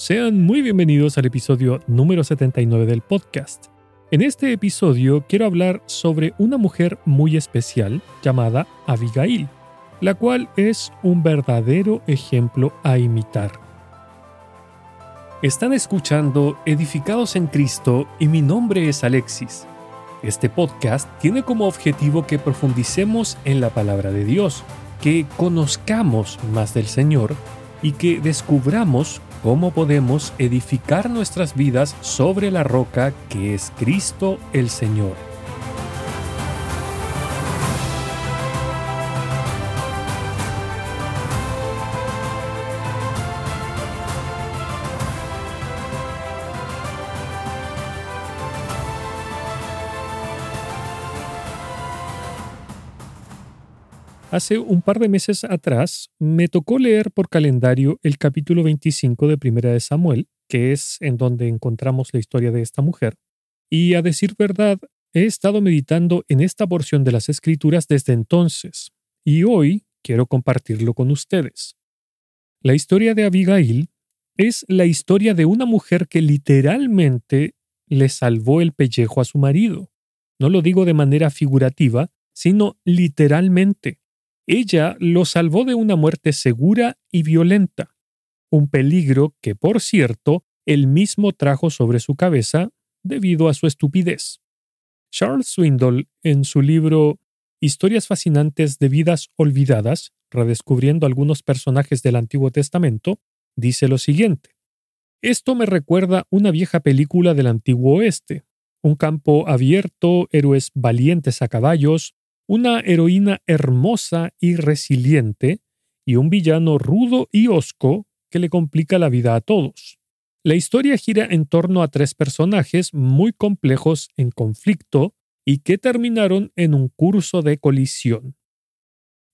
Sean muy bienvenidos al episodio número 79 del podcast. En este episodio quiero hablar sobre una mujer muy especial llamada Abigail, la cual es un verdadero ejemplo a imitar. Están escuchando Edificados en Cristo y mi nombre es Alexis. Este podcast tiene como objetivo que profundicemos en la palabra de Dios, que conozcamos más del Señor y que descubramos cómo podemos edificar nuestras vidas sobre la roca que es Cristo el Señor. Hace un par de meses atrás me tocó leer por calendario el capítulo 25 de Primera de Samuel, que es en donde encontramos la historia de esta mujer. Y a decir verdad, he estado meditando en esta porción de las escrituras desde entonces, y hoy quiero compartirlo con ustedes. La historia de Abigail es la historia de una mujer que literalmente le salvó el pellejo a su marido. No lo digo de manera figurativa, sino literalmente. Ella lo salvó de una muerte segura y violenta, un peligro que, por cierto, él mismo trajo sobre su cabeza debido a su estupidez. Charles Swindoll, en su libro Historias fascinantes de vidas olvidadas, redescubriendo algunos personajes del Antiguo Testamento, dice lo siguiente. Esto me recuerda una vieja película del Antiguo Oeste, un campo abierto, héroes valientes a caballos, una heroína hermosa y resiliente, y un villano rudo y hosco que le complica la vida a todos. La historia gira en torno a tres personajes muy complejos en conflicto y que terminaron en un curso de colisión.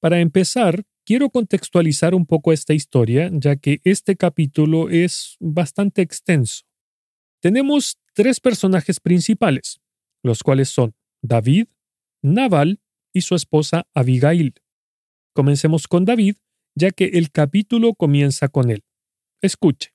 Para empezar, quiero contextualizar un poco esta historia, ya que este capítulo es bastante extenso. Tenemos tres personajes principales, los cuales son David, Naval y su esposa Abigail. Comencemos con David, ya que el capítulo comienza con él. Escuche.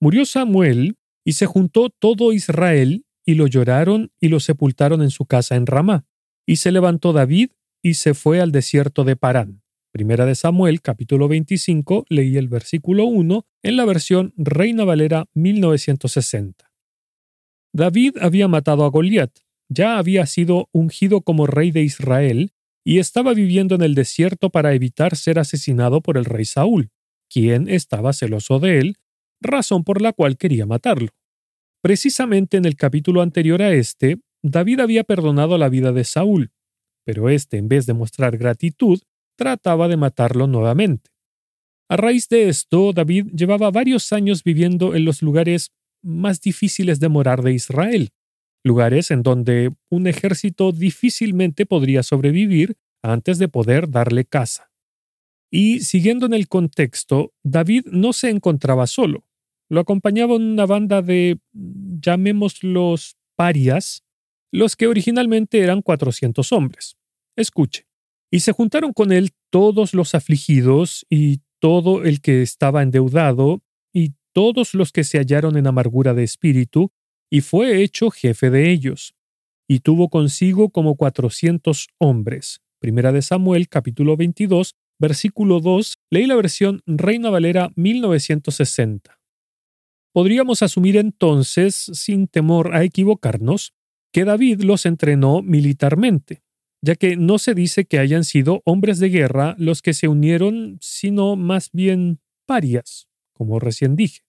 Murió Samuel y se juntó todo Israel y lo lloraron y lo sepultaron en su casa en Ramá. Y se levantó David y se fue al desierto de Parán. Primera de Samuel, capítulo 25, leí el versículo 1 en la versión Reina Valera 1960. David había matado a Goliat, ya había sido ungido como rey de Israel y estaba viviendo en el desierto para evitar ser asesinado por el rey Saúl, quien estaba celoso de él, razón por la cual quería matarlo. Precisamente en el capítulo anterior a este, David había perdonado la vida de Saúl, pero éste, en vez de mostrar gratitud, trataba de matarlo nuevamente. A raíz de esto, David llevaba varios años viviendo en los lugares más difíciles de morar de Israel, lugares en donde un ejército difícilmente podría sobrevivir antes de poder darle caza. Y siguiendo en el contexto, David no se encontraba solo. Lo acompañaba una banda de, llamémoslos, parias, los que originalmente eran 400 hombres. Escuche. Y se juntaron con él todos los afligidos y todo el que estaba endeudado y todos los que se hallaron en amargura de espíritu, y fue hecho jefe de ellos, y tuvo consigo como cuatrocientos hombres. Primera de Samuel, capítulo 22, versículo 2, leí la versión Reina Valera 1960. Podríamos asumir entonces, sin temor a equivocarnos, que David los entrenó militarmente, ya que no se dice que hayan sido hombres de guerra los que se unieron, sino más bien parias, como recién dije.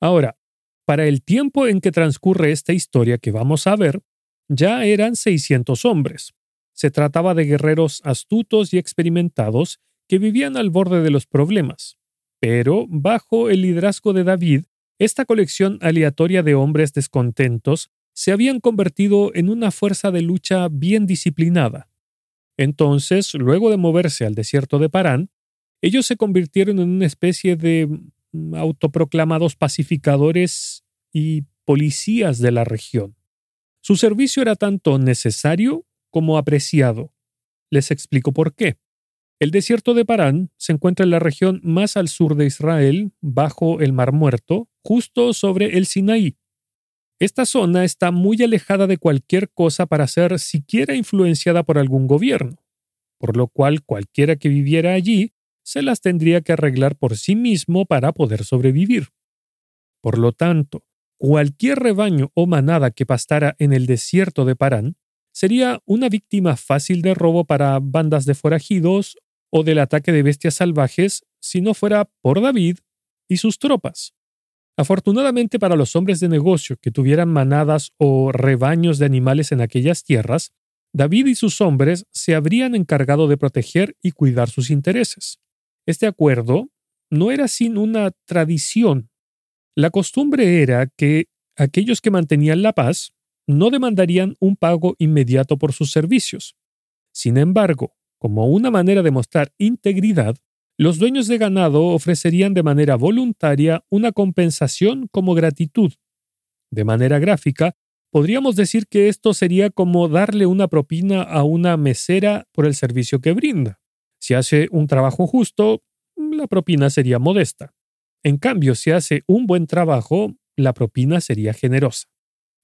Ahora, para el tiempo en que transcurre esta historia que vamos a ver, ya eran 600 hombres. Se trataba de guerreros astutos y experimentados que vivían al borde de los problemas. Pero, bajo el liderazgo de David, esta colección aleatoria de hombres descontentos se habían convertido en una fuerza de lucha bien disciplinada. Entonces, luego de moverse al desierto de Parán, ellos se convirtieron en una especie de autoproclamados pacificadores y policías de la región. Su servicio era tanto necesario como apreciado. Les explico por qué. El desierto de Parán se encuentra en la región más al sur de Israel, bajo el Mar Muerto, justo sobre el Sinaí. Esta zona está muy alejada de cualquier cosa para ser siquiera influenciada por algún gobierno, por lo cual cualquiera que viviera allí se las tendría que arreglar por sí mismo para poder sobrevivir. Por lo tanto, cualquier rebaño o manada que pastara en el desierto de Parán sería una víctima fácil de robo para bandas de forajidos o del ataque de bestias salvajes si no fuera por David y sus tropas. Afortunadamente para los hombres de negocio que tuvieran manadas o rebaños de animales en aquellas tierras, David y sus hombres se habrían encargado de proteger y cuidar sus intereses. Este acuerdo no era sin una tradición. La costumbre era que aquellos que mantenían la paz no demandarían un pago inmediato por sus servicios. Sin embargo, como una manera de mostrar integridad, los dueños de ganado ofrecerían de manera voluntaria una compensación como gratitud. De manera gráfica, podríamos decir que esto sería como darle una propina a una mesera por el servicio que brinda. Si hace un trabajo justo, la propina sería modesta. En cambio, si hace un buen trabajo, la propina sería generosa.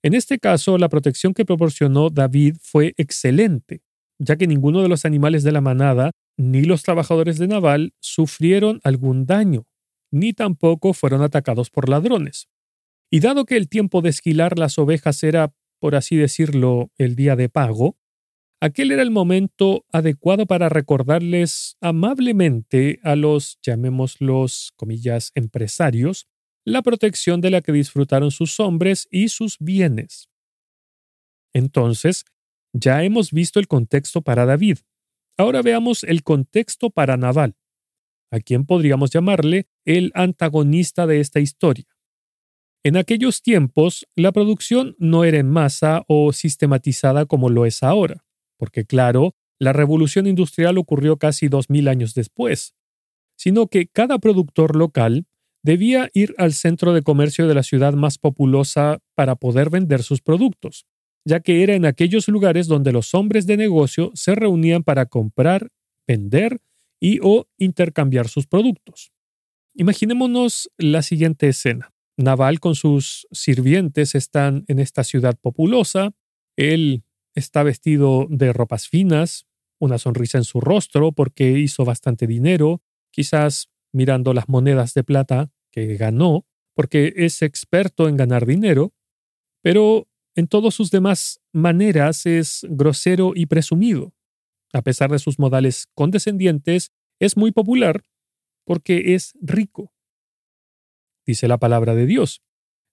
En este caso, la protección que proporcionó David fue excelente, ya que ninguno de los animales de la manada ni los trabajadores de Naval sufrieron algún daño, ni tampoco fueron atacados por ladrones. Y dado que el tiempo de esquilar las ovejas era, por así decirlo, el día de pago, aquel era el momento adecuado para recordarles amablemente a los, llamémoslos, comillas, empresarios, la protección de la que disfrutaron sus hombres y sus bienes. Entonces, ya hemos visto el contexto para David, Ahora veamos el contexto para Naval, a quien podríamos llamarle el antagonista de esta historia. En aquellos tiempos, la producción no era en masa o sistematizada como lo es ahora, porque claro, la revolución industrial ocurrió casi dos mil años después, sino que cada productor local debía ir al centro de comercio de la ciudad más populosa para poder vender sus productos ya que era en aquellos lugares donde los hombres de negocio se reunían para comprar, vender y o intercambiar sus productos. Imaginémonos la siguiente escena. Naval con sus sirvientes están en esta ciudad populosa, él está vestido de ropas finas, una sonrisa en su rostro porque hizo bastante dinero, quizás mirando las monedas de plata que ganó, porque es experto en ganar dinero, pero en todas sus demás maneras es grosero y presumido. A pesar de sus modales condescendientes, es muy popular porque es rico. Dice la palabra de Dios.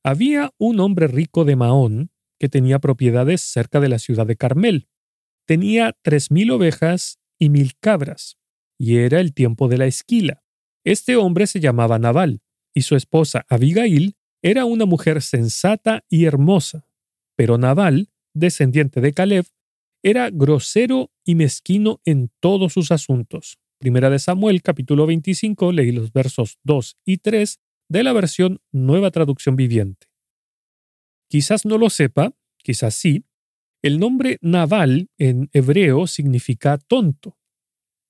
Había un hombre rico de Mahón que tenía propiedades cerca de la ciudad de Carmel. Tenía tres mil ovejas y mil cabras, y era el tiempo de la esquila. Este hombre se llamaba Naval, y su esposa Abigail era una mujer sensata y hermosa, pero Nabal, descendiente de Caleb, era grosero y mezquino en todos sus asuntos. Primera de Samuel, capítulo 25, leí los versos 2 y 3 de la versión Nueva Traducción Viviente. Quizás no lo sepa, quizás sí, el nombre Naval en hebreo significa tonto.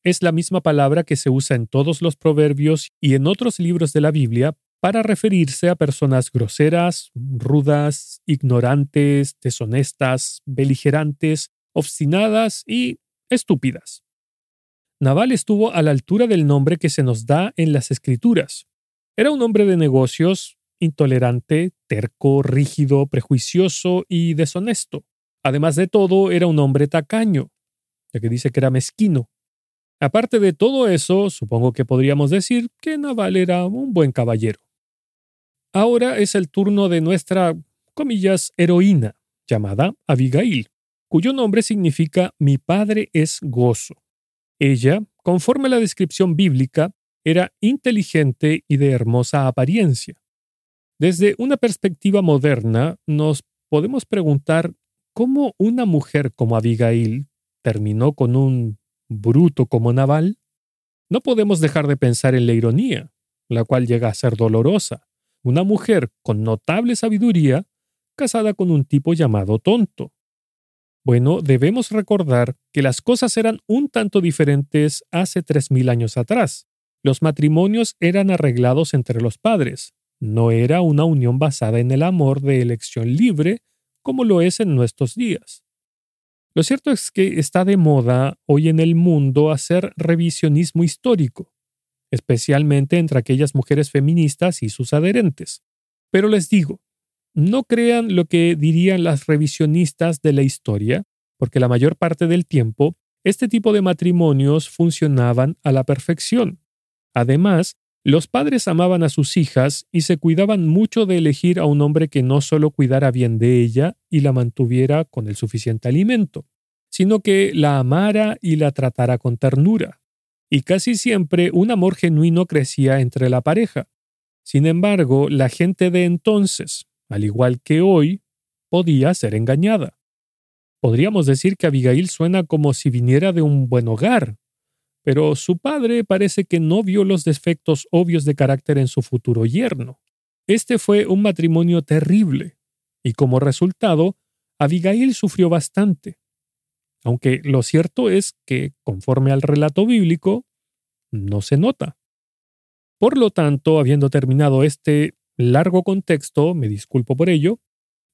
Es la misma palabra que se usa en todos los proverbios y en otros libros de la Biblia para referirse a personas groseras, rudas, ignorantes, deshonestas, beligerantes, obstinadas y estúpidas. Naval estuvo a la altura del nombre que se nos da en las escrituras. Era un hombre de negocios, intolerante, terco, rígido, prejuicioso y deshonesto. Además de todo, era un hombre tacaño, ya que dice que era mezquino. Aparte de todo eso, supongo que podríamos decir que Naval era un buen caballero. Ahora es el turno de nuestra, comillas, heroína, llamada Abigail, cuyo nombre significa mi padre es gozo. Ella, conforme a la descripción bíblica, era inteligente y de hermosa apariencia. Desde una perspectiva moderna, nos podemos preguntar cómo una mujer como Abigail terminó con un bruto como Naval. No podemos dejar de pensar en la ironía, la cual llega a ser dolorosa una mujer con notable sabiduría casada con un tipo llamado tonto. Bueno, debemos recordar que las cosas eran un tanto diferentes hace tres mil años atrás. Los matrimonios eran arreglados entre los padres, no era una unión basada en el amor de elección libre como lo es en nuestros días. Lo cierto es que está de moda hoy en el mundo hacer revisionismo histórico, especialmente entre aquellas mujeres feministas y sus adherentes. Pero les digo, no crean lo que dirían las revisionistas de la historia, porque la mayor parte del tiempo este tipo de matrimonios funcionaban a la perfección. Además, los padres amaban a sus hijas y se cuidaban mucho de elegir a un hombre que no solo cuidara bien de ella y la mantuviera con el suficiente alimento, sino que la amara y la tratara con ternura. Y casi siempre un amor genuino crecía entre la pareja. Sin embargo, la gente de entonces, al igual que hoy, podía ser engañada. Podríamos decir que Abigail suena como si viniera de un buen hogar, pero su padre parece que no vio los defectos obvios de carácter en su futuro yerno. Este fue un matrimonio terrible, y como resultado, Abigail sufrió bastante. Aunque lo cierto es que, conforme al relato bíblico, no se nota. Por lo tanto, habiendo terminado este largo contexto, me disculpo por ello,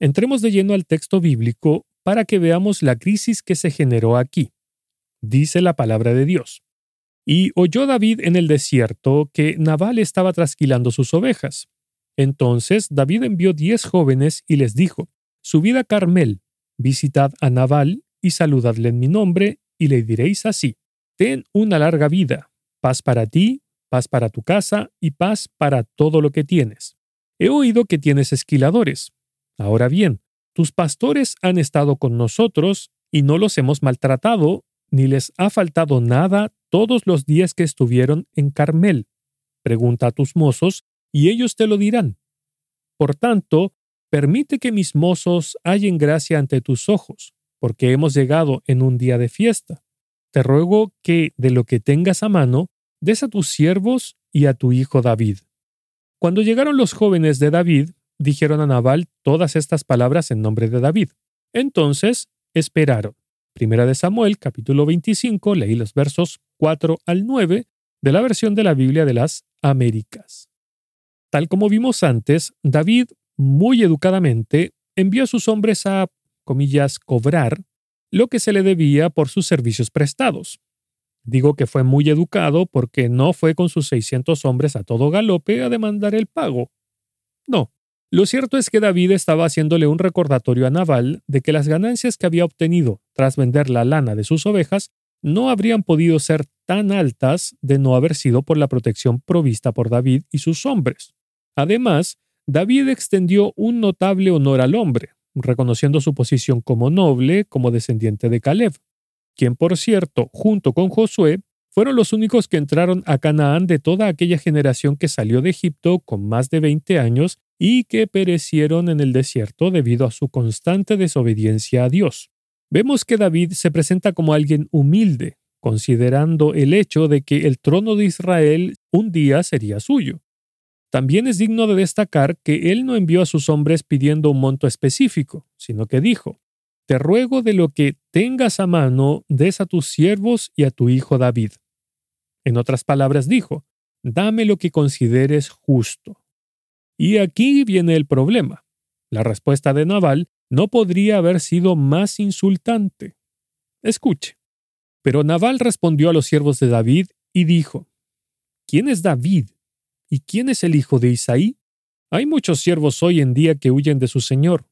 entremos de lleno al texto bíblico para que veamos la crisis que se generó aquí. Dice la palabra de Dios. Y oyó David en el desierto que Nabal estaba trasquilando sus ovejas. Entonces David envió diez jóvenes y les dijo, Subid a Carmel, visitad a Nabal y saludadle en mi nombre, y le diréis así, Ten una larga vida, paz para ti, paz para tu casa y paz para todo lo que tienes. He oído que tienes esquiladores. Ahora bien, tus pastores han estado con nosotros y no los hemos maltratado, ni les ha faltado nada todos los días que estuvieron en Carmel. Pregunta a tus mozos, y ellos te lo dirán. Por tanto, permite que mis mozos hallen gracia ante tus ojos, porque hemos llegado en un día de fiesta. Te ruego que, de lo que tengas a mano, des a tus siervos y a tu hijo David. Cuando llegaron los jóvenes de David, dijeron a Nabal todas estas palabras en nombre de David. Entonces esperaron. Primera de Samuel, capítulo 25, leí los versos 4 al 9 de la versión de la Biblia de las Américas. Tal como vimos antes, David, muy educadamente, envió a sus hombres a, comillas, cobrar lo que se le debía por sus servicios prestados. Digo que fue muy educado porque no fue con sus 600 hombres a todo galope a demandar el pago. No, lo cierto es que David estaba haciéndole un recordatorio a Nabal de que las ganancias que había obtenido tras vender la lana de sus ovejas no habrían podido ser tan altas de no haber sido por la protección provista por David y sus hombres. Además, David extendió un notable honor al hombre, reconociendo su posición como noble, como descendiente de Caleb, quien por cierto, junto con Josué, fueron los únicos que entraron a Canaán de toda aquella generación que salió de Egipto con más de 20 años y que perecieron en el desierto debido a su constante desobediencia a Dios. Vemos que David se presenta como alguien humilde, considerando el hecho de que el trono de Israel un día sería suyo. También es digno de destacar que él no envió a sus hombres pidiendo un monto específico, sino que dijo, Te ruego de lo que tengas a mano, des a tus siervos y a tu hijo David. En otras palabras dijo, Dame lo que consideres justo. Y aquí viene el problema. La respuesta de Naval no podría haber sido más insultante. Escuche. Pero Naval respondió a los siervos de David y dijo, ¿Quién es David? ¿Y quién es el hijo de Isaí? Hay muchos siervos hoy en día que huyen de su señor.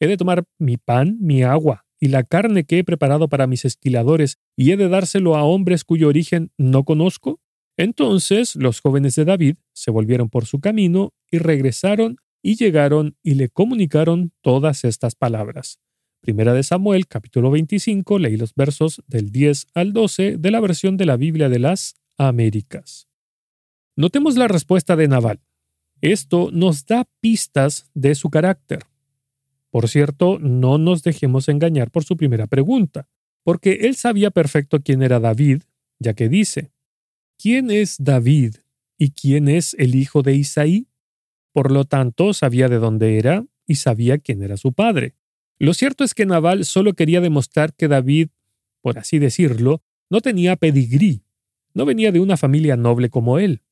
He de tomar mi pan, mi agua y la carne que he preparado para mis esquiladores y he de dárselo a hombres cuyo origen no conozco. Entonces los jóvenes de David se volvieron por su camino y regresaron y llegaron y le comunicaron todas estas palabras. Primera de Samuel, capítulo 25, leí los versos del 10 al 12 de la versión de la Biblia de las Américas. Notemos la respuesta de Naval. Esto nos da pistas de su carácter. Por cierto, no nos dejemos engañar por su primera pregunta, porque él sabía perfecto quién era David, ya que dice, ¿quién es David y quién es el hijo de Isaí? Por lo tanto, sabía de dónde era y sabía quién era su padre. Lo cierto es que Naval solo quería demostrar que David, por así decirlo, no tenía pedigrí, no venía de una familia noble como él.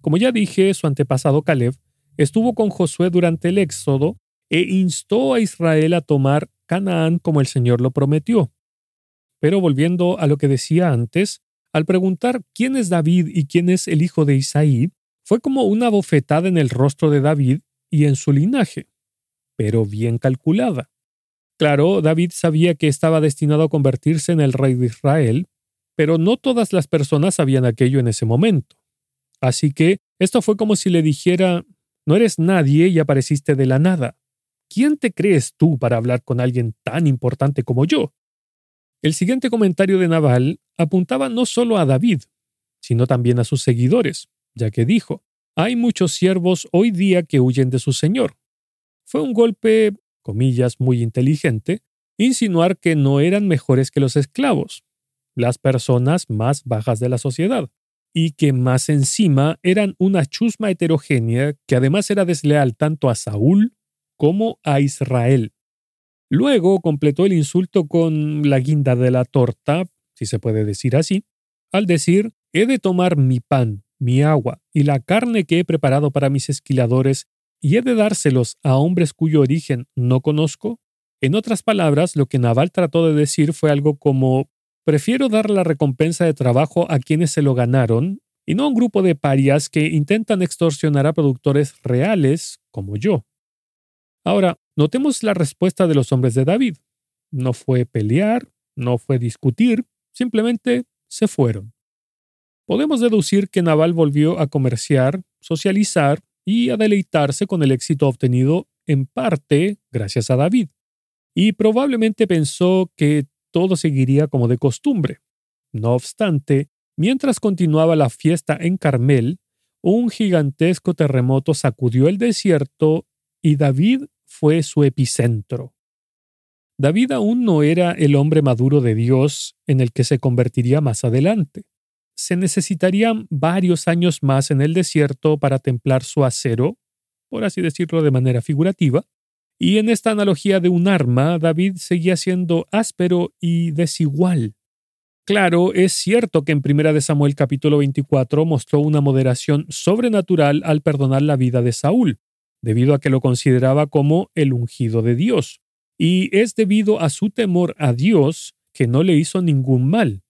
Como ya dije, su antepasado Caleb estuvo con Josué durante el Éxodo e instó a Israel a tomar Canaán como el Señor lo prometió. Pero volviendo a lo que decía antes, al preguntar quién es David y quién es el hijo de Isaí, fue como una bofetada en el rostro de David y en su linaje, pero bien calculada. Claro, David sabía que estaba destinado a convertirse en el rey de Israel, pero no todas las personas sabían aquello en ese momento. Así que esto fue como si le dijera, no eres nadie y apareciste de la nada. ¿Quién te crees tú para hablar con alguien tan importante como yo? El siguiente comentario de Naval apuntaba no solo a David, sino también a sus seguidores, ya que dijo, hay muchos siervos hoy día que huyen de su señor. Fue un golpe, comillas, muy inteligente, insinuar que no eran mejores que los esclavos, las personas más bajas de la sociedad, y que más encima eran una chusma heterogénea que además era desleal tanto a Saúl como a Israel. Luego completó el insulto con la guinda de la torta, si se puede decir así, al decir, he de tomar mi pan, mi agua y la carne que he preparado para mis esquiladores y he de dárselos a hombres cuyo origen no conozco. En otras palabras, lo que Naval trató de decir fue algo como, prefiero dar la recompensa de trabajo a quienes se lo ganaron y no a un grupo de parias que intentan extorsionar a productores reales como yo. Ahora, notemos la respuesta de los hombres de David. No fue pelear, no fue discutir, simplemente se fueron. Podemos deducir que Naval volvió a comerciar, socializar y a deleitarse con el éxito obtenido en parte gracias a David. Y probablemente pensó que todo seguiría como de costumbre. No obstante, mientras continuaba la fiesta en Carmel, un gigantesco terremoto sacudió el desierto y David fue su epicentro. David aún no era el hombre maduro de Dios en el que se convertiría más adelante. Se necesitarían varios años más en el desierto para templar su acero, por así decirlo de manera figurativa, y en esta analogía de un arma, David seguía siendo áspero y desigual. Claro, es cierto que en 1 de Samuel capítulo 24 mostró una moderación sobrenatural al perdonar la vida de Saúl, debido a que lo consideraba como el ungido de Dios, y es debido a su temor a Dios que no le hizo ningún mal.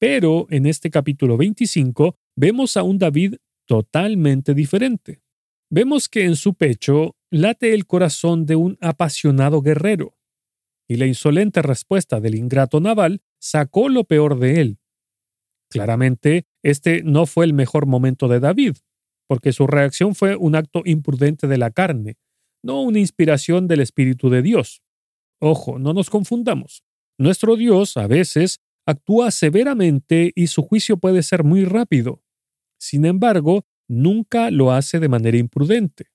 Pero en este capítulo 25 vemos a un David totalmente diferente. Vemos que en su pecho late el corazón de un apasionado guerrero, y la insolente respuesta del ingrato naval sacó lo peor de él. Claramente, este no fue el mejor momento de David, porque su reacción fue un acto imprudente de la carne, no una inspiración del Espíritu de Dios. Ojo, no nos confundamos. Nuestro Dios a veces actúa severamente y su juicio puede ser muy rápido. Sin embargo, nunca lo hace de manera imprudente.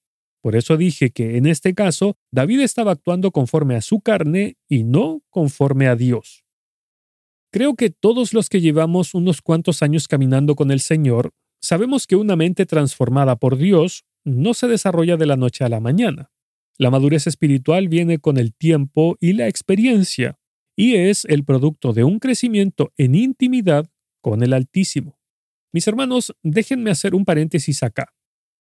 Por eso dije que en este caso David estaba actuando conforme a su carne y no conforme a Dios. Creo que todos los que llevamos unos cuantos años caminando con el Señor Sabemos que una mente transformada por Dios no se desarrolla de la noche a la mañana. La madurez espiritual viene con el tiempo y la experiencia, y es el producto de un crecimiento en intimidad con el Altísimo. Mis hermanos, déjenme hacer un paréntesis acá.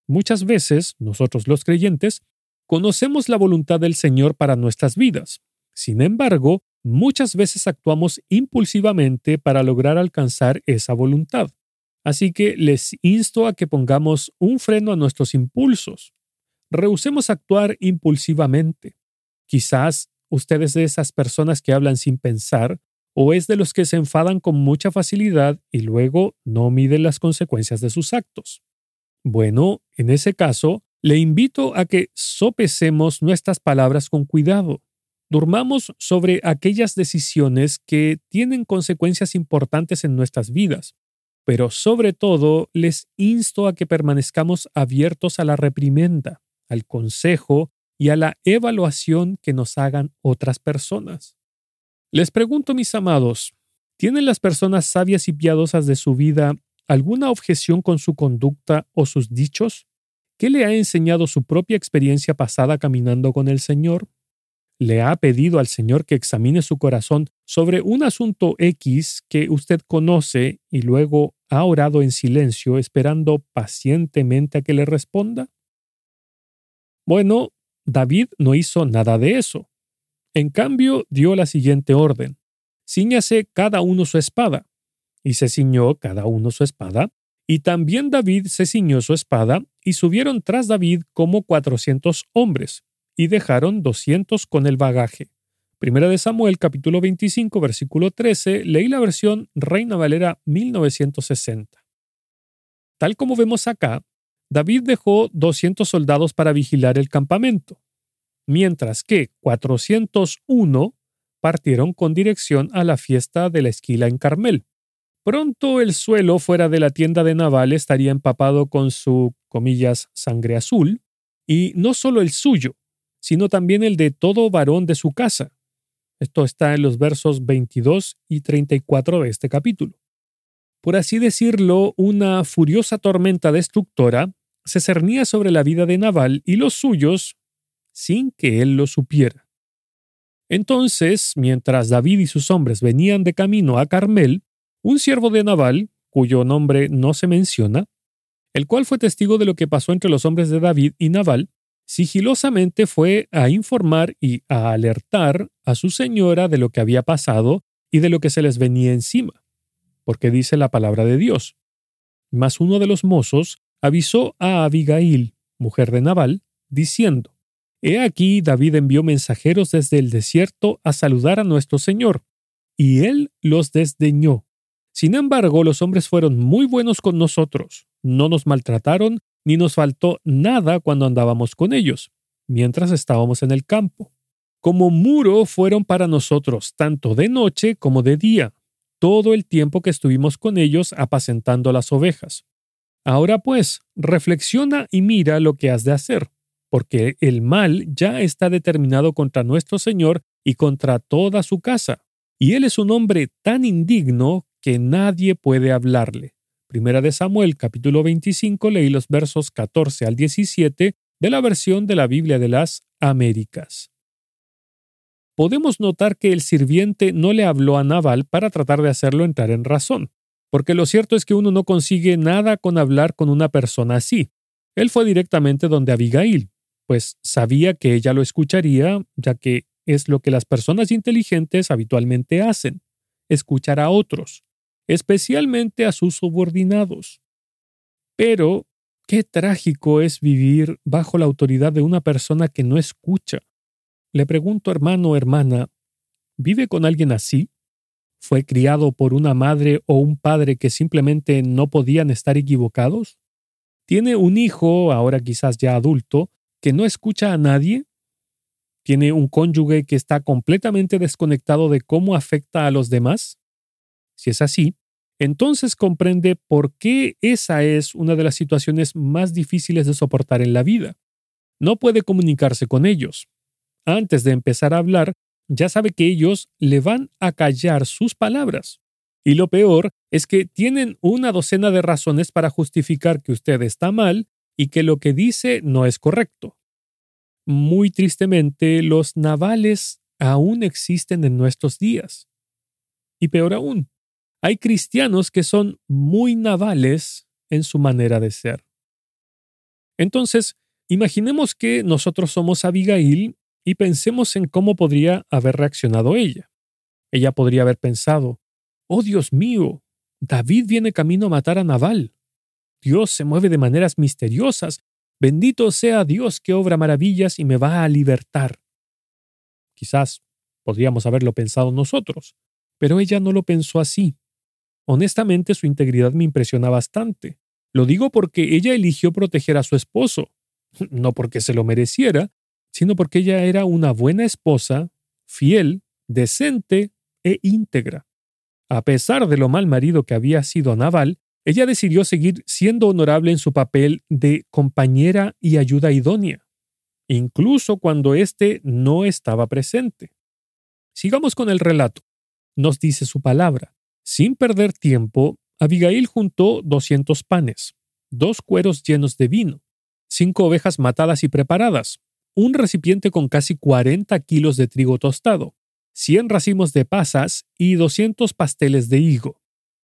Muchas veces, nosotros los creyentes, conocemos la voluntad del Señor para nuestras vidas. Sin embargo, muchas veces actuamos impulsivamente para lograr alcanzar esa voluntad. Así que les insto a que pongamos un freno a nuestros impulsos. Rehusemos actuar impulsivamente. Quizás usted es de esas personas que hablan sin pensar o es de los que se enfadan con mucha facilidad y luego no miden las consecuencias de sus actos. Bueno, en ese caso, le invito a que sopesemos nuestras palabras con cuidado. Durmamos sobre aquellas decisiones que tienen consecuencias importantes en nuestras vidas pero sobre todo les insto a que permanezcamos abiertos a la reprimenda, al consejo y a la evaluación que nos hagan otras personas. Les pregunto, mis amados, ¿tienen las personas sabias y piadosas de su vida alguna objeción con su conducta o sus dichos? ¿Qué le ha enseñado su propia experiencia pasada caminando con el Señor? ¿Le ha pedido al Señor que examine su corazón sobre un asunto X que usted conoce y luego ha orado en silencio esperando pacientemente a que le responda? Bueno, David no hizo nada de eso. En cambio, dio la siguiente orden. Cíñase cada uno su espada. Y se ciñó cada uno su espada. Y también David se ciñó su espada, y subieron tras David como cuatrocientos hombres, y dejaron doscientos con el bagaje. Primera de Samuel, capítulo 25, versículo 13, leí la versión Reina Valera 1960. Tal como vemos acá, David dejó 200 soldados para vigilar el campamento, mientras que 401 partieron con dirección a la fiesta de la esquila en Carmel. Pronto el suelo fuera de la tienda de Naval estaría empapado con su, comillas, sangre azul, y no solo el suyo, sino también el de todo varón de su casa, esto está en los versos 22 y 34 de este capítulo. Por así decirlo, una furiosa tormenta destructora se cernía sobre la vida de Naval y los suyos sin que él lo supiera. Entonces, mientras David y sus hombres venían de camino a Carmel, un siervo de Naval, cuyo nombre no se menciona, el cual fue testigo de lo que pasó entre los hombres de David y Naval, sigilosamente fue a informar y a alertar a su señora de lo que había pasado y de lo que se les venía encima, porque dice la palabra de Dios. Mas uno de los mozos avisó a Abigail, mujer de Nabal, diciendo, He aquí David envió mensajeros desde el desierto a saludar a nuestro Señor, y él los desdeñó. Sin embargo, los hombres fueron muy buenos con nosotros, no nos maltrataron ni nos faltó nada cuando andábamos con ellos, mientras estábamos en el campo. Como muro fueron para nosotros tanto de noche como de día, todo el tiempo que estuvimos con ellos apacentando las ovejas. Ahora pues, reflexiona y mira lo que has de hacer, porque el mal ya está determinado contra nuestro Señor y contra toda su casa, y él es un hombre tan indigno que nadie puede hablarle. Primera de Samuel capítulo 25 leí los versos 14 al 17 de la versión de la Biblia de las Américas. Podemos notar que el sirviente no le habló a Naval para tratar de hacerlo entrar en razón, porque lo cierto es que uno no consigue nada con hablar con una persona así. Él fue directamente donde Abigail, pues sabía que ella lo escucharía, ya que es lo que las personas inteligentes habitualmente hacen, escuchar a otros especialmente a sus subordinados. Pero, qué trágico es vivir bajo la autoridad de una persona que no escucha. Le pregunto, hermano o hermana, ¿vive con alguien así? ¿Fue criado por una madre o un padre que simplemente no podían estar equivocados? ¿Tiene un hijo, ahora quizás ya adulto, que no escucha a nadie? ¿Tiene un cónyuge que está completamente desconectado de cómo afecta a los demás? Si es así, entonces comprende por qué esa es una de las situaciones más difíciles de soportar en la vida. No puede comunicarse con ellos. Antes de empezar a hablar, ya sabe que ellos le van a callar sus palabras. Y lo peor es que tienen una docena de razones para justificar que usted está mal y que lo que dice no es correcto. Muy tristemente, los navales aún existen en nuestros días. Y peor aún, hay cristianos que son muy navales en su manera de ser. Entonces, imaginemos que nosotros somos Abigail y pensemos en cómo podría haber reaccionado ella. Ella podría haber pensado, oh Dios mío, David viene camino a matar a Naval. Dios se mueve de maneras misteriosas. Bendito sea Dios que obra maravillas y me va a libertar. Quizás podríamos haberlo pensado nosotros, pero ella no lo pensó así. Honestamente, su integridad me impresiona bastante. Lo digo porque ella eligió proteger a su esposo, no porque se lo mereciera, sino porque ella era una buena esposa, fiel, decente e íntegra. A pesar de lo mal marido que había sido Naval, ella decidió seguir siendo honorable en su papel de compañera y ayuda idónea, incluso cuando éste no estaba presente. Sigamos con el relato. Nos dice su palabra. Sin perder tiempo, Abigail juntó doscientos panes, dos cueros llenos de vino, cinco ovejas matadas y preparadas, un recipiente con casi cuarenta kilos de trigo tostado, cien racimos de pasas y doscientos pasteles de higo.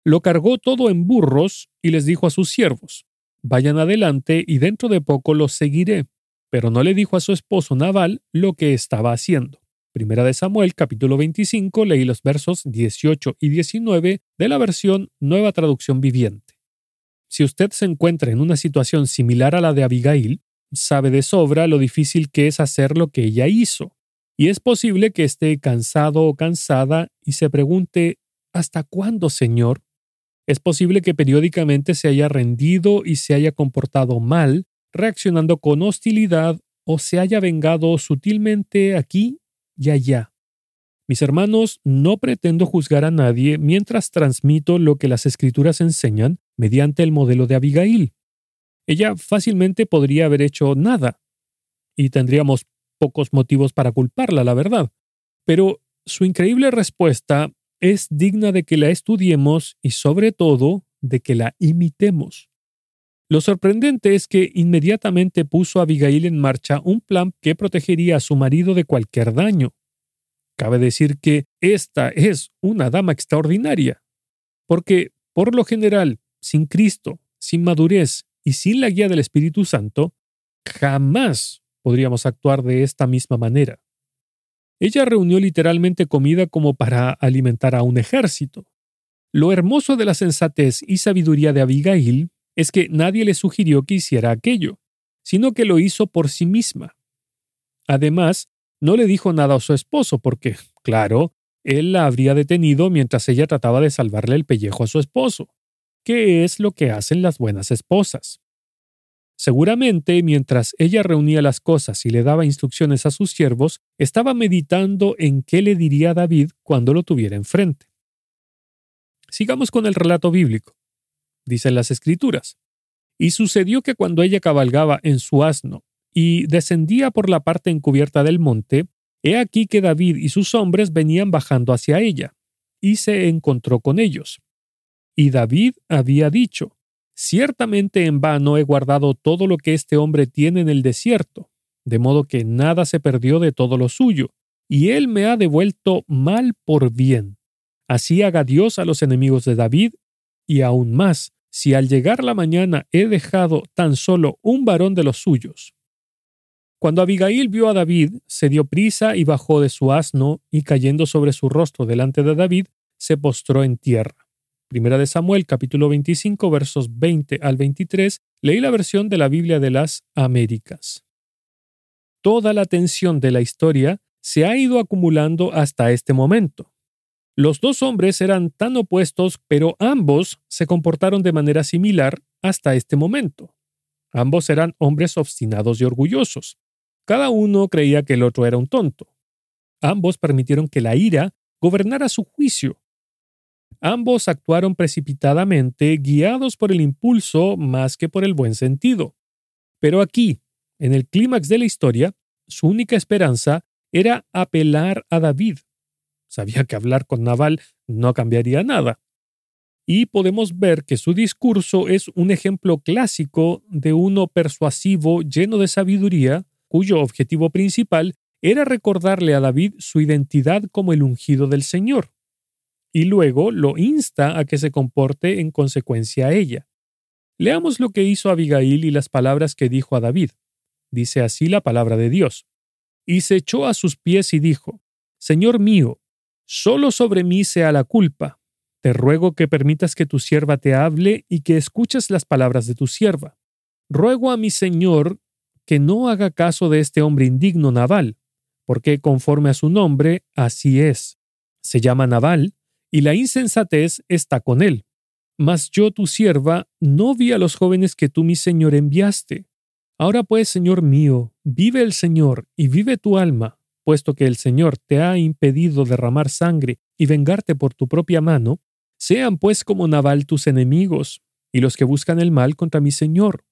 Lo cargó todo en burros y les dijo a sus siervos, Vayan adelante y dentro de poco los seguiré, pero no le dijo a su esposo Nabal lo que estaba haciendo. Primera de Samuel, capítulo 25, leí los versos 18 y 19 de la versión Nueva Traducción Viviente. Si usted se encuentra en una situación similar a la de Abigail, sabe de sobra lo difícil que es hacer lo que ella hizo, y es posible que esté cansado o cansada y se pregunte ¿Hasta cuándo, Señor? Es posible que periódicamente se haya rendido y se haya comportado mal, reaccionando con hostilidad o se haya vengado sutilmente aquí y allá. Mis hermanos, no pretendo juzgar a nadie mientras transmito lo que las escrituras enseñan mediante el modelo de Abigail. Ella fácilmente podría haber hecho nada, y tendríamos pocos motivos para culparla, la verdad. Pero su increíble respuesta es digna de que la estudiemos y sobre todo de que la imitemos. Lo sorprendente es que inmediatamente puso a Abigail en marcha un plan que protegería a su marido de cualquier daño. Cabe decir que esta es una dama extraordinaria, porque, por lo general, sin Cristo, sin madurez y sin la guía del Espíritu Santo, jamás podríamos actuar de esta misma manera. Ella reunió literalmente comida como para alimentar a un ejército. Lo hermoso de la sensatez y sabiduría de Abigail es que nadie le sugirió que hiciera aquello, sino que lo hizo por sí misma. Además, no le dijo nada a su esposo porque, claro, él la habría detenido mientras ella trataba de salvarle el pellejo a su esposo qué es lo que hacen las buenas esposas. Seguramente, mientras ella reunía las cosas y le daba instrucciones a sus siervos, estaba meditando en qué le diría David cuando lo tuviera enfrente. Sigamos con el relato bíblico. Dicen las escrituras. Y sucedió que cuando ella cabalgaba en su asno y descendía por la parte encubierta del monte, he aquí que David y sus hombres venían bajando hacia ella, y se encontró con ellos. Y David había dicho, Ciertamente en vano he guardado todo lo que este hombre tiene en el desierto, de modo que nada se perdió de todo lo suyo, y él me ha devuelto mal por bien. Así haga Dios a los enemigos de David, y aún más, si al llegar la mañana he dejado tan solo un varón de los suyos. Cuando Abigail vio a David, se dio prisa y bajó de su asno, y cayendo sobre su rostro delante de David, se postró en tierra. Primera de Samuel, capítulo 25, versos 20 al 23, leí la versión de la Biblia de las Américas. Toda la tensión de la historia se ha ido acumulando hasta este momento. Los dos hombres eran tan opuestos, pero ambos se comportaron de manera similar hasta este momento. Ambos eran hombres obstinados y orgullosos. Cada uno creía que el otro era un tonto. Ambos permitieron que la ira gobernara su juicio Ambos actuaron precipitadamente, guiados por el impulso más que por el buen sentido. Pero aquí, en el clímax de la historia, su única esperanza era apelar a David. Sabía que hablar con Naval no cambiaría nada. Y podemos ver que su discurso es un ejemplo clásico de uno persuasivo lleno de sabiduría, cuyo objetivo principal era recordarle a David su identidad como el ungido del Señor y luego lo insta a que se comporte en consecuencia a ella. Leamos lo que hizo Abigail y las palabras que dijo a David. Dice así la palabra de Dios. Y se echó a sus pies y dijo, Señor mío, solo sobre mí sea la culpa. Te ruego que permitas que tu sierva te hable y que escuches las palabras de tu sierva. Ruego a mi Señor que no haga caso de este hombre indigno Naval, porque conforme a su nombre, así es. Se llama Naval, y la insensatez está con él. Mas yo, tu sierva, no vi a los jóvenes que tú, mi Señor, enviaste. Ahora pues, Señor mío, vive el Señor y vive tu alma, puesto que el Señor te ha impedido derramar sangre y vengarte por tu propia mano, sean pues como Naval tus enemigos y los que buscan el mal contra mi Señor.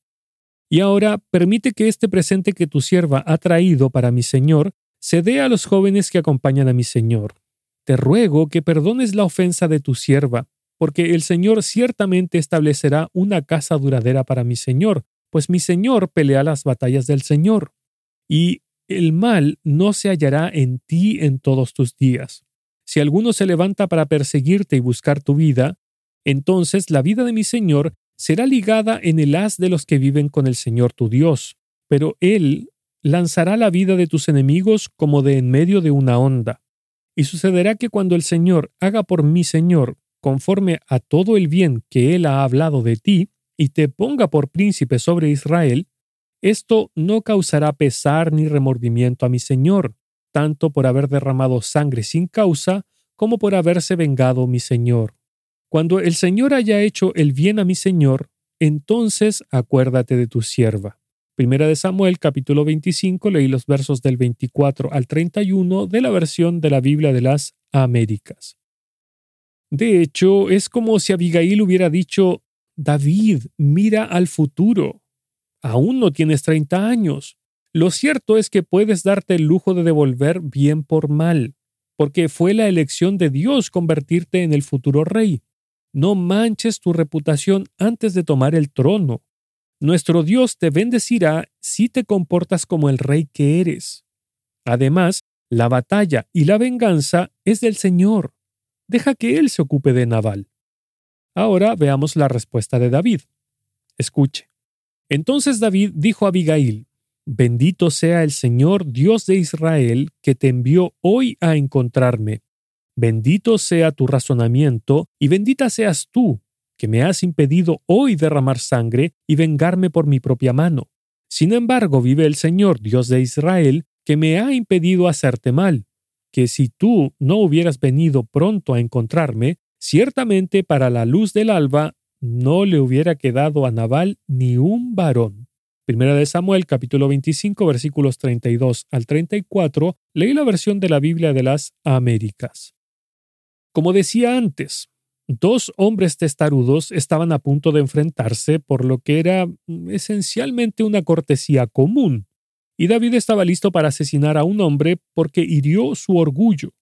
Y ahora permite que este presente que tu sierva ha traído para mi Señor se dé a los jóvenes que acompañan a mi Señor te ruego que perdones la ofensa de tu sierva, porque el Señor ciertamente establecerá una casa duradera para mi Señor, pues mi Señor pelea las batallas del Señor, y el mal no se hallará en ti en todos tus días. Si alguno se levanta para perseguirte y buscar tu vida, entonces la vida de mi Señor será ligada en el haz de los que viven con el Señor tu Dios, pero Él lanzará la vida de tus enemigos como de en medio de una onda. Y sucederá que cuando el Señor haga por mi Señor conforme a todo el bien que Él ha hablado de ti, y te ponga por príncipe sobre Israel, esto no causará pesar ni remordimiento a mi Señor, tanto por haber derramado sangre sin causa, como por haberse vengado mi Señor. Cuando el Señor haya hecho el bien a mi Señor, entonces acuérdate de tu sierva. Primera de Samuel capítulo 25 leí los versos del 24 al 31 de la versión de la Biblia de las Américas. De hecho, es como si Abigail hubiera dicho, David, mira al futuro. Aún no tienes 30 años. Lo cierto es que puedes darte el lujo de devolver bien por mal, porque fue la elección de Dios convertirte en el futuro rey. No manches tu reputación antes de tomar el trono. Nuestro Dios te bendecirá si te comportas como el rey que eres. Además, la batalla y la venganza es del Señor. Deja que Él se ocupe de Nabal. Ahora veamos la respuesta de David. Escuche. Entonces David dijo a Abigail, Bendito sea el Señor Dios de Israel que te envió hoy a encontrarme. Bendito sea tu razonamiento y bendita seas tú, que me has impedido hoy derramar sangre y vengarme por mi propia mano. Sin embargo, vive el Señor Dios de Israel, que me ha impedido hacerte mal, que si tú no hubieras venido pronto a encontrarme, ciertamente para la luz del alba no le hubiera quedado a Nabal ni un varón. Primera de Samuel capítulo 25 versículos 32 al 34, leí la versión de la Biblia de las Américas. Como decía antes, dos hombres testarudos estaban a punto de enfrentarse por lo que era mm, esencialmente una cortesía común, y David estaba listo para asesinar a un hombre porque hirió su orgullo.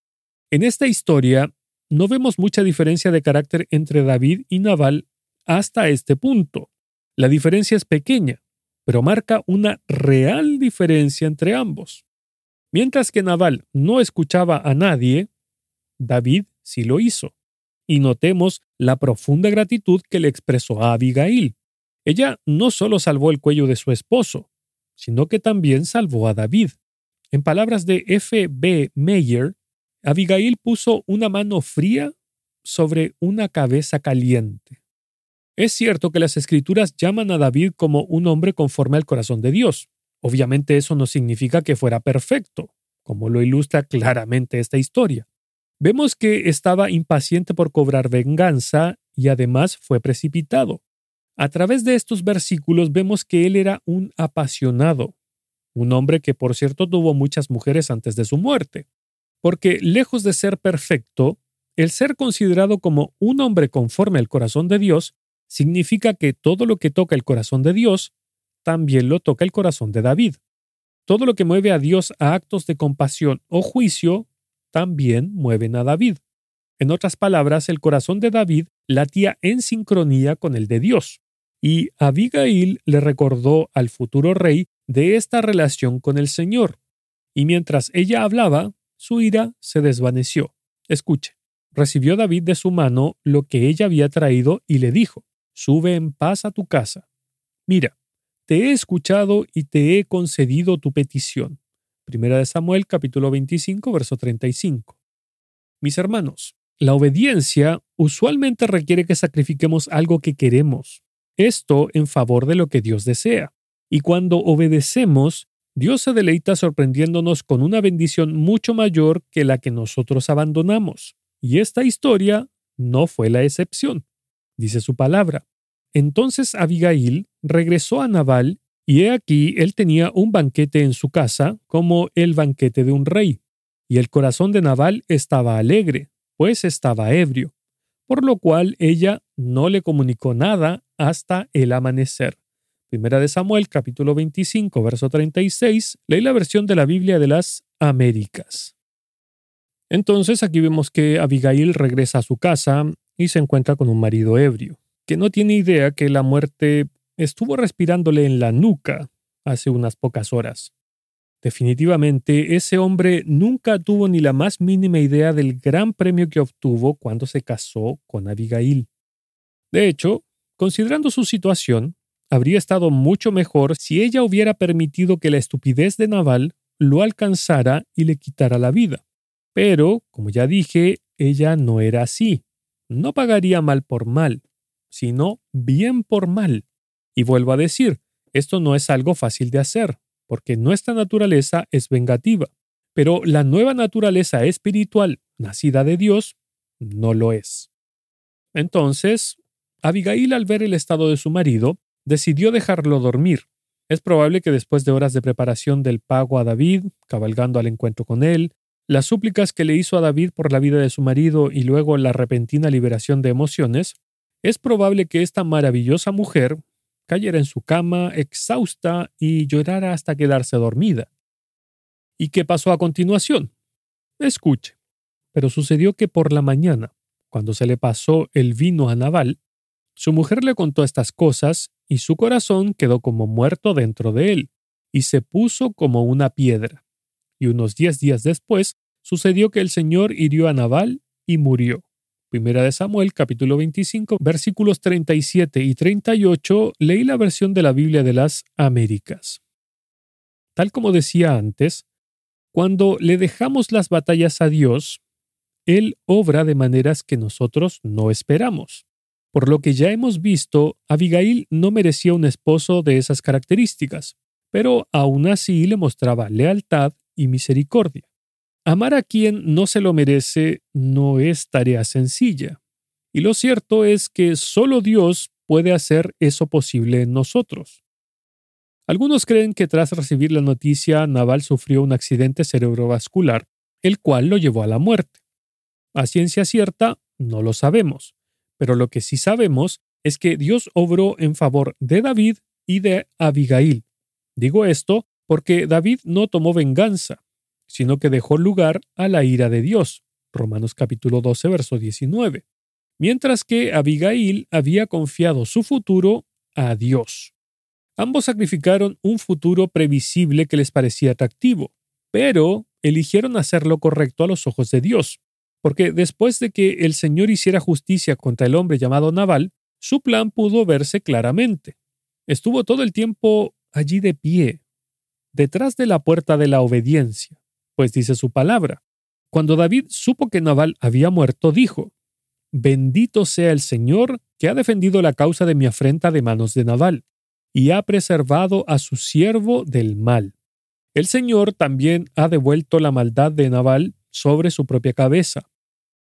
En esta historia no vemos mucha diferencia de carácter entre David y Nabal hasta este punto. La diferencia es pequeña, pero marca una real diferencia entre ambos. Mientras que Nabal no escuchaba a nadie, David sí lo hizo. Y notemos la profunda gratitud que le expresó a Abigail. Ella no solo salvó el cuello de su esposo, sino que también salvó a David. En palabras de F. B. Meyer, Abigail puso una mano fría sobre una cabeza caliente. Es cierto que las escrituras llaman a David como un hombre conforme al corazón de Dios. Obviamente eso no significa que fuera perfecto, como lo ilustra claramente esta historia. Vemos que estaba impaciente por cobrar venganza y además fue precipitado. A través de estos versículos vemos que él era un apasionado, un hombre que por cierto tuvo muchas mujeres antes de su muerte, porque lejos de ser perfecto, el ser considerado como un hombre conforme al corazón de Dios significa que todo lo que toca el corazón de Dios, también lo toca el corazón de David. Todo lo que mueve a Dios a actos de compasión o juicio, también mueven a David. En otras palabras, el corazón de David latía en sincronía con el de Dios. Y Abigail le recordó al futuro rey de esta relación con el Señor. Y mientras ella hablaba, su ira se desvaneció. Escuche. Recibió David de su mano lo que ella había traído y le dijo, sube en paz a tu casa. Mira, te he escuchado y te he concedido tu petición. Primera de Samuel capítulo 25, verso 35. Mis hermanos, la obediencia usualmente requiere que sacrifiquemos algo que queremos, esto en favor de lo que Dios desea. Y cuando obedecemos, Dios se deleita sorprendiéndonos con una bendición mucho mayor que la que nosotros abandonamos. Y esta historia no fue la excepción dice su palabra. Entonces Abigail regresó a Nabal, y he aquí él tenía un banquete en su casa, como el banquete de un rey, y el corazón de Nabal estaba alegre, pues estaba ebrio, por lo cual ella no le comunicó nada hasta el amanecer. Primera de Samuel capítulo 25 verso 36, leí la versión de la Biblia de las Américas. Entonces aquí vemos que Abigail regresa a su casa y se encuentra con un marido ebrio, que no tiene idea que la muerte estuvo respirándole en la nuca hace unas pocas horas. Definitivamente, ese hombre nunca tuvo ni la más mínima idea del gran premio que obtuvo cuando se casó con Abigail. De hecho, considerando su situación, habría estado mucho mejor si ella hubiera permitido que la estupidez de Naval lo alcanzara y le quitara la vida. Pero, como ya dije, ella no era así. No pagaría mal por mal, sino bien por mal. Y vuelvo a decir, esto no es algo fácil de hacer, porque nuestra naturaleza es vengativa. Pero la nueva naturaleza espiritual, nacida de Dios, no lo es. Entonces, Abigail al ver el estado de su marido, decidió dejarlo dormir. Es probable que después de horas de preparación del pago a David, cabalgando al encuentro con él, las súplicas que le hizo a David por la vida de su marido y luego la repentina liberación de emociones, es probable que esta maravillosa mujer cayera en su cama exhausta y llorara hasta quedarse dormida. ¿Y qué pasó a continuación? Escuche. Pero sucedió que por la mañana, cuando se le pasó el vino a Naval, su mujer le contó estas cosas y su corazón quedó como muerto dentro de él, y se puso como una piedra. Y unos diez días después sucedió que el Señor hirió a Naval y murió. Primera de Samuel, capítulo 25, versículos 37 y 38, leí la versión de la Biblia de las Américas. Tal como decía antes, cuando le dejamos las batallas a Dios, Él obra de maneras que nosotros no esperamos. Por lo que ya hemos visto, Abigail no merecía un esposo de esas características, pero aún así le mostraba lealtad y misericordia. Amar a quien no se lo merece no es tarea sencilla, y lo cierto es que solo Dios puede hacer eso posible en nosotros. Algunos creen que tras recibir la noticia, Naval sufrió un accidente cerebrovascular, el cual lo llevó a la muerte. A ciencia cierta, no lo sabemos, pero lo que sí sabemos es que Dios obró en favor de David y de Abigail. Digo esto porque David no tomó venganza, sino que dejó lugar a la ira de Dios. Romanos capítulo 12, verso 19. Mientras que Abigail había confiado su futuro a Dios. Ambos sacrificaron un futuro previsible que les parecía atractivo, pero eligieron hacer lo correcto a los ojos de Dios, porque después de que el Señor hiciera justicia contra el hombre llamado Naval, su plan pudo verse claramente. Estuvo todo el tiempo allí de pie, detrás de la puerta de la obediencia, pues dice su palabra. Cuando David supo que Naval había muerto, dijo, Bendito sea el Señor que ha defendido la causa de mi afrenta de manos de Naval y ha preservado a su siervo del mal. El Señor también ha devuelto la maldad de Nabal sobre su propia cabeza.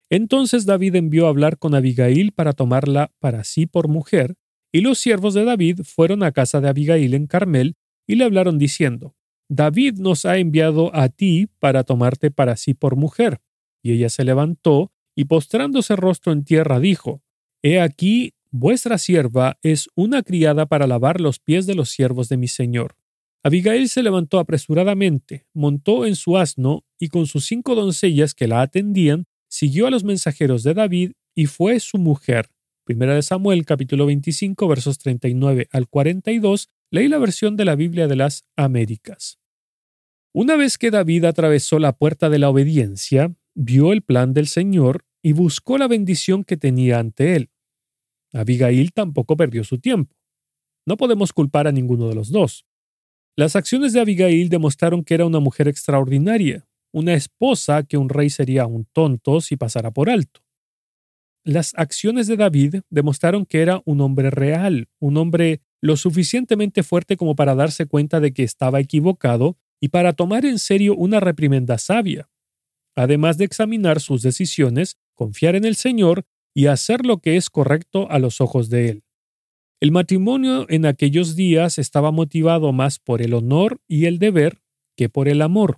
Entonces David envió a hablar con Abigail para tomarla para sí por mujer, y los siervos de David fueron a casa de Abigail en Carmel y le hablaron diciendo, David nos ha enviado a ti para tomarte para sí por mujer. Y ella se levantó y postrándose rostro en tierra dijo, He aquí Vuestra sierva es una criada para lavar los pies de los siervos de mi señor. Abigail se levantó apresuradamente, montó en su asno y con sus cinco doncellas que la atendían, siguió a los mensajeros de David y fue su mujer. Primera de Samuel capítulo 25 versos 39 al 42, leí la versión de la Biblia de las Américas. Una vez que David atravesó la puerta de la obediencia, vio el plan del Señor y buscó la bendición que tenía ante él. Abigail tampoco perdió su tiempo. No podemos culpar a ninguno de los dos. Las acciones de Abigail demostraron que era una mujer extraordinaria, una esposa que un rey sería un tonto si pasara por alto. Las acciones de David demostraron que era un hombre real, un hombre lo suficientemente fuerte como para darse cuenta de que estaba equivocado y para tomar en serio una reprimenda sabia, además de examinar sus decisiones, confiar en el Señor y hacer lo que es correcto a los ojos de él. El matrimonio en aquellos días estaba motivado más por el honor y el deber que por el amor.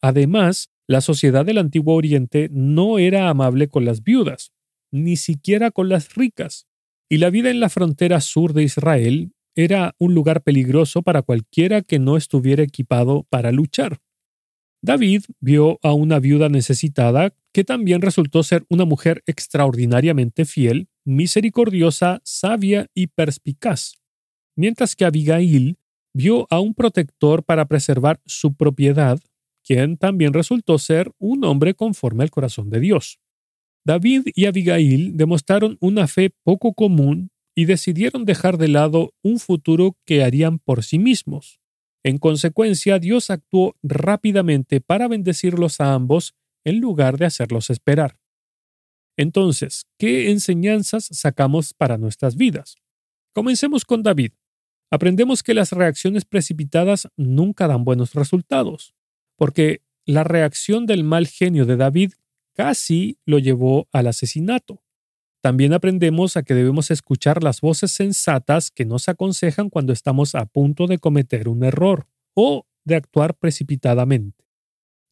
Además, la sociedad del Antiguo Oriente no era amable con las viudas, ni siquiera con las ricas, y la vida en la frontera sur de Israel era un lugar peligroso para cualquiera que no estuviera equipado para luchar. David vio a una viuda necesitada que también resultó ser una mujer extraordinariamente fiel, misericordiosa, sabia y perspicaz, mientras que Abigail vio a un protector para preservar su propiedad, quien también resultó ser un hombre conforme al corazón de Dios. David y Abigail demostraron una fe poco común y decidieron dejar de lado un futuro que harían por sí mismos. En consecuencia, Dios actuó rápidamente para bendecirlos a ambos en lugar de hacerlos esperar. Entonces, ¿qué enseñanzas sacamos para nuestras vidas? Comencemos con David. Aprendemos que las reacciones precipitadas nunca dan buenos resultados, porque la reacción del mal genio de David casi lo llevó al asesinato. También aprendemos a que debemos escuchar las voces sensatas que nos aconsejan cuando estamos a punto de cometer un error o de actuar precipitadamente.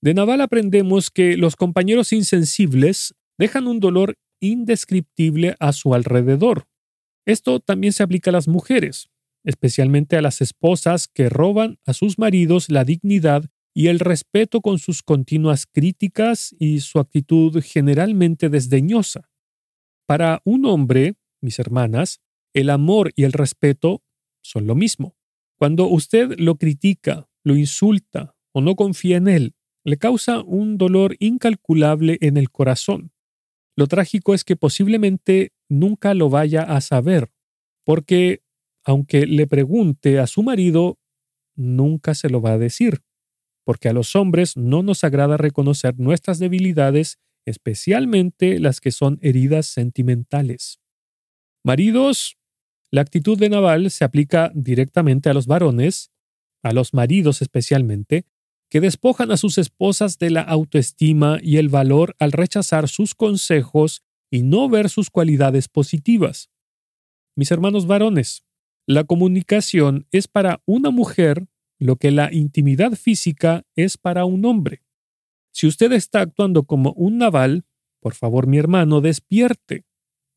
De Naval aprendemos que los compañeros insensibles dejan un dolor indescriptible a su alrededor. Esto también se aplica a las mujeres, especialmente a las esposas que roban a sus maridos la dignidad y el respeto con sus continuas críticas y su actitud generalmente desdeñosa. Para un hombre, mis hermanas, el amor y el respeto son lo mismo. Cuando usted lo critica, lo insulta o no confía en él, le causa un dolor incalculable en el corazón. Lo trágico es que posiblemente nunca lo vaya a saber, porque aunque le pregunte a su marido, nunca se lo va a decir, porque a los hombres no nos agrada reconocer nuestras debilidades, especialmente las que son heridas sentimentales. Maridos, la actitud de Naval se aplica directamente a los varones, a los maridos especialmente, que despojan a sus esposas de la autoestima y el valor al rechazar sus consejos y no ver sus cualidades positivas. Mis hermanos varones, la comunicación es para una mujer lo que la intimidad física es para un hombre. Si usted está actuando como un naval, por favor mi hermano, despierte.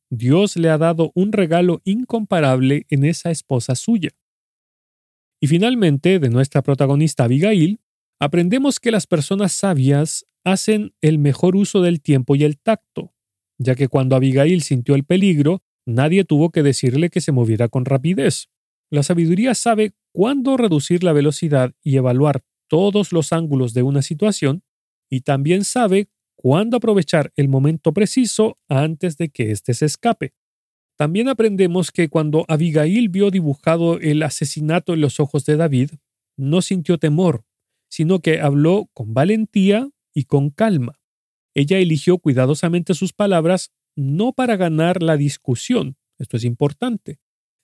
Dios le ha dado un regalo incomparable en esa esposa suya. Y finalmente, de nuestra protagonista Abigail, aprendemos que las personas sabias hacen el mejor uso del tiempo y el tacto, ya que cuando Abigail sintió el peligro, nadie tuvo que decirle que se moviera con rapidez. La sabiduría sabe cuándo reducir la velocidad y evaluar todos los ángulos de una situación, y también sabe cuándo aprovechar el momento preciso antes de que éste se escape. También aprendemos que cuando Abigail vio dibujado el asesinato en los ojos de David, no sintió temor, sino que habló con valentía y con calma. Ella eligió cuidadosamente sus palabras no para ganar la discusión, esto es importante,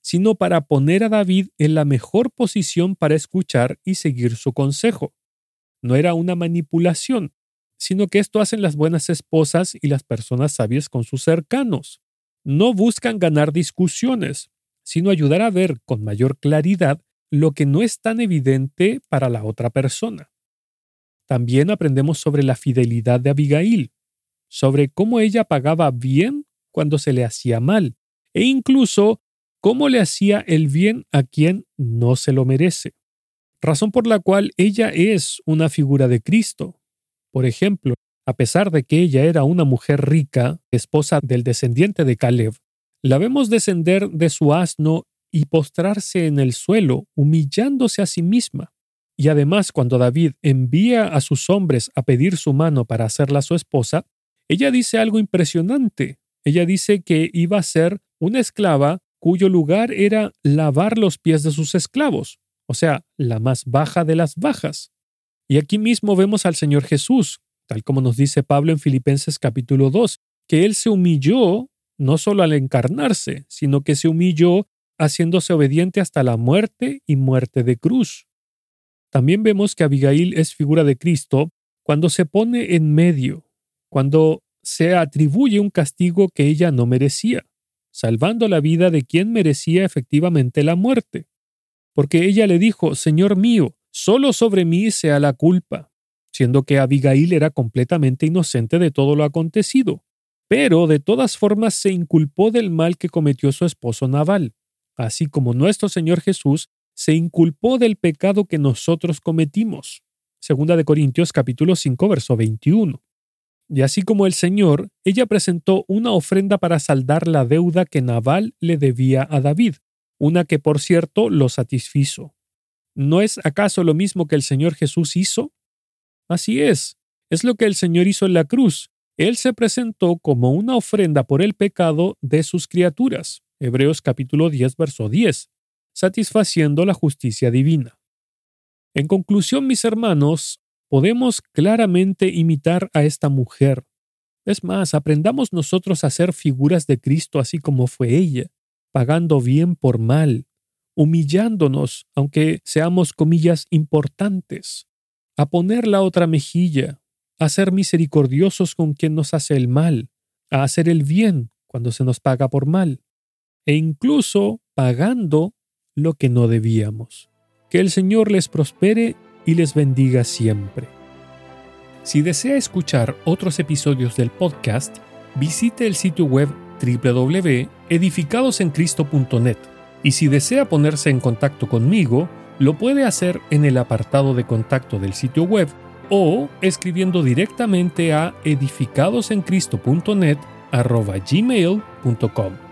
sino para poner a David en la mejor posición para escuchar y seguir su consejo. No era una manipulación, sino que esto hacen las buenas esposas y las personas sabias con sus cercanos. No buscan ganar discusiones, sino ayudar a ver con mayor claridad lo que no es tan evidente para la otra persona. También aprendemos sobre la fidelidad de Abigail, sobre cómo ella pagaba bien cuando se le hacía mal, e incluso cómo le hacía el bien a quien no se lo merece. Razón por la cual ella es una figura de Cristo. Por ejemplo, a pesar de que ella era una mujer rica, esposa del descendiente de Caleb, la vemos descender de su asno y postrarse en el suelo, humillándose a sí misma. Y además, cuando David envía a sus hombres a pedir su mano para hacerla su esposa, ella dice algo impresionante. Ella dice que iba a ser una esclava cuyo lugar era lavar los pies de sus esclavos, o sea, la más baja de las bajas. Y aquí mismo vemos al Señor Jesús, tal como nos dice Pablo en Filipenses capítulo 2, que Él se humilló no solo al encarnarse, sino que se humilló haciéndose obediente hasta la muerte y muerte de cruz. También vemos que Abigail es figura de Cristo cuando se pone en medio, cuando se atribuye un castigo que ella no merecía, salvando la vida de quien merecía efectivamente la muerte. Porque ella le dijo, Señor mío, solo sobre mí sea la culpa, siendo que Abigail era completamente inocente de todo lo acontecido. Pero de todas formas se inculpó del mal que cometió su esposo Naval así como nuestro Señor Jesús se inculpó del pecado que nosotros cometimos. Segunda de Corintios capítulo 5 verso 21. Y así como el Señor, ella presentó una ofrenda para saldar la deuda que Nabal le debía a David, una que por cierto lo satisfizo. ¿No es acaso lo mismo que el Señor Jesús hizo? Así es, es lo que el Señor hizo en la cruz. Él se presentó como una ofrenda por el pecado de sus criaturas Hebreos capítulo 10, verso 10, satisfaciendo la justicia divina. En conclusión, mis hermanos, podemos claramente imitar a esta mujer. Es más, aprendamos nosotros a ser figuras de Cristo así como fue ella, pagando bien por mal, humillándonos, aunque seamos comillas importantes, a poner la otra mejilla, a ser misericordiosos con quien nos hace el mal, a hacer el bien cuando se nos paga por mal, e incluso pagando lo que no debíamos. Que el Señor les prospere y les bendiga siempre. Si desea escuchar otros episodios del podcast, visite el sitio web www.edificadosencristo.net y si desea ponerse en contacto conmigo, lo puede hacer en el apartado de contacto del sitio web o escribiendo directamente a edificadosencristo.net gmail.com.